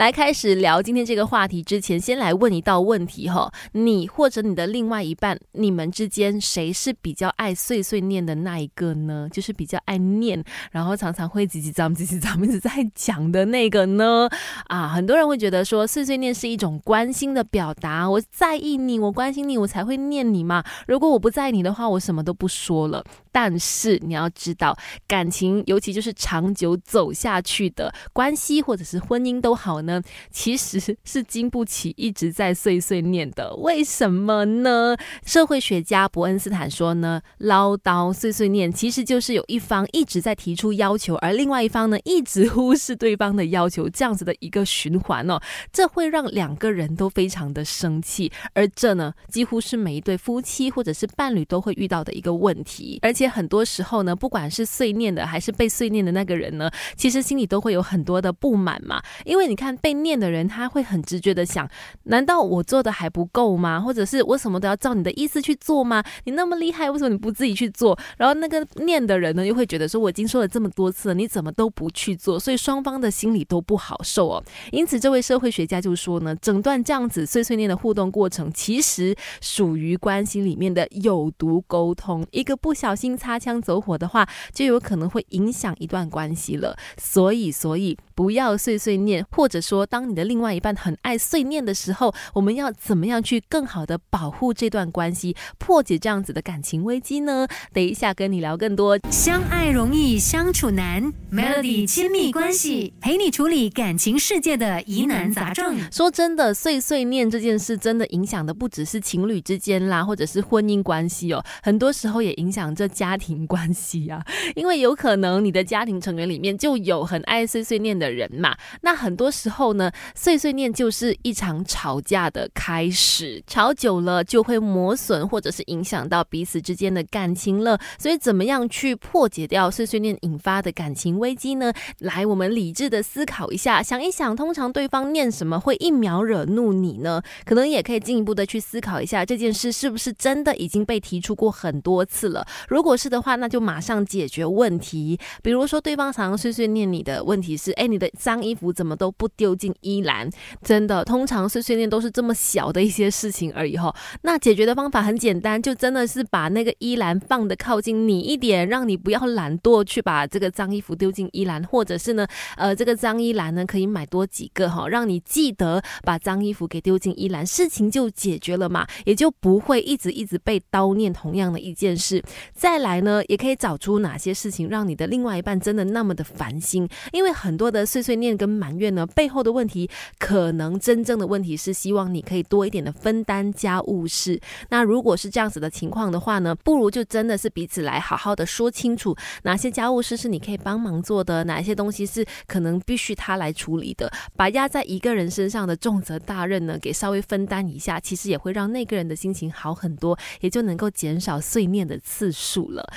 来开始聊今天这个话题之前，先来问一道问题哈：你或者你的另外一半，你们之间谁是比较爱碎碎念的那一个呢？就是比较爱念，然后常常会叽叽喳、叽叽喳喳一直在讲的那个呢？啊，很多人会觉得说碎碎念是一种关心的表达，我在意你，我关心你，我才会念你嘛。如果我不在意你的话，我什么都不说了。但是你要知道，感情尤其就是长久走下去的关系，或者是婚姻都好呢，呢其实是经不起一直在碎碎念的。为什么呢？社会学家伯恩斯坦说呢，唠叨、碎碎念，其实就是有一方一直在提出要求，而另外一方呢一直忽视对方的要求，这样子的一个循环哦，这会让两个人都非常的生气，而这呢，几乎是每一对夫妻或者是伴侣都会遇到的一个问题，而。且很多时候呢，不管是碎念的还是被碎念的那个人呢，其实心里都会有很多的不满嘛。因为你看被念的人，他会很直觉的想：难道我做的还不够吗？或者是我什么都要照你的意思去做吗？你那么厉害，为什么你不自己去做？然后那个念的人呢，又会觉得说：我已经说了这么多次了，你怎么都不去做？所以双方的心里都不好受哦。因此，这位社会学家就说呢，整段这样子碎碎念的互动过程，其实属于关系里面的有毒沟通，一个不小心。擦枪走火的话，就有可能会影响一段关系了。所以，所以不要碎碎念，或者说，当你的另外一半很爱碎念的时候，我们要怎么样去更好的保护这段关系，破解这样子的感情危机呢？等一下跟你聊更多。相爱容易相处难，Melody 亲密关系陪你处理感情世界的疑难杂症。说真的，碎碎念这件事真的影响的不只是情侣之间啦，或者是婚姻关系哦，很多时候也影响着。家庭关系啊，因为有可能你的家庭成员里面就有很爱碎碎念的人嘛。那很多时候呢，碎碎念就是一场吵架的开始，吵久了就会磨损或者是影响到彼此之间的感情了。所以，怎么样去破解掉碎碎念引发的感情危机呢？来，我们理智的思考一下，想一想，通常对方念什么会一秒惹怒你呢？可能也可以进一步的去思考一下，这件事是不是真的已经被提出过很多次了？如果是的话，那就马上解决问题。比如说，对方常常碎碎念你的问题是：哎，你的脏衣服怎么都不丢进衣篮？真的，通常碎碎念都是这么小的一些事情而已。哈，那解决的方法很简单，就真的是把那个衣篮放的靠近你一点，让你不要懒惰去把这个脏衣服丢进衣篮，或者是呢，呃，这个脏衣篮呢可以买多几个哈，让你记得把脏衣服给丢进衣篮，事情就解决了嘛，也就不会一直一直被叨念同样的一件事。再来呢，也可以找出哪些事情让你的另外一半真的那么的烦心，因为很多的碎碎念跟埋怨呢，背后的问题可能真正的问题是希望你可以多一点的分担家务事。那如果是这样子的情况的话呢，不如就真的是彼此来好好的说清楚，哪些家务事是你可以帮忙做的，哪一些东西是可能必须他来处理的，把压在一个人身上的重责大任呢，给稍微分担一下，其实也会让那个人的心情好很多，也就能够减少碎念的次数。了，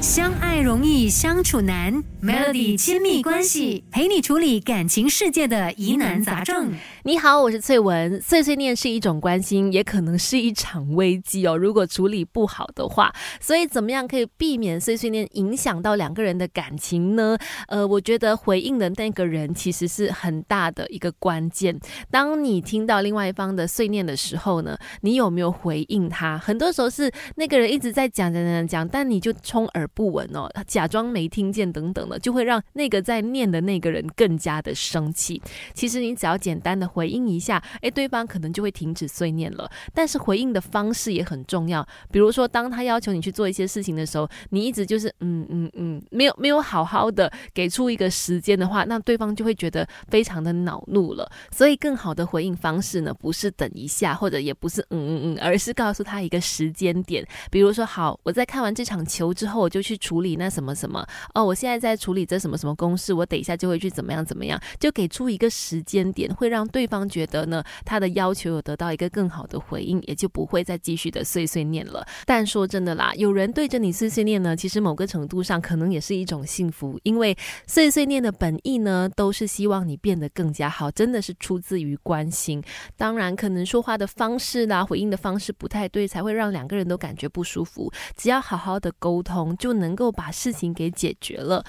相爱容易相处难，Melody 亲密关系陪你处理感情世界的疑难杂症。你好，我是翠文。碎碎念是一种关心，也可能是一场危机哦。如果处理不好的话，所以怎么样可以避免碎碎念影响到两个人的感情呢？呃，我觉得回应的那个人其实是很大的一个关键。当你听到另外一方的碎念的时候呢，你有没有回应他？很多时候是那个人一直在讲讲讲。讲，但你就充耳不闻哦，假装没听见等等的，就会让那个在念的那个人更加的生气。其实你只要简单的回应一下，哎，对方可能就会停止碎念了。但是回应的方式也很重要，比如说当他要求你去做一些事情的时候，你一直就是嗯嗯嗯，没有没有好好的给出一个时间的话，那对方就会觉得非常的恼怒了。所以更好的回应方式呢，不是等一下，或者也不是嗯嗯嗯，而是告诉他一个时间点，比如说好，我在看。完这场球之后，我就去处理那什么什么哦。我现在在处理这什么什么公式，我等一下就会去怎么样怎么样，就给出一个时间点，会让对方觉得呢，他的要求有得到一个更好的回应，也就不会再继续的碎碎念了。但说真的啦，有人对着你碎碎念呢，其实某个程度上可能也是一种幸福，因为碎碎念的本意呢，都是希望你变得更加好，真的是出自于关心。当然，可能说话的方式啦，回应的方式不太对，才会让两个人都感觉不舒服。只要好好的沟通，就能够把事情给解决了。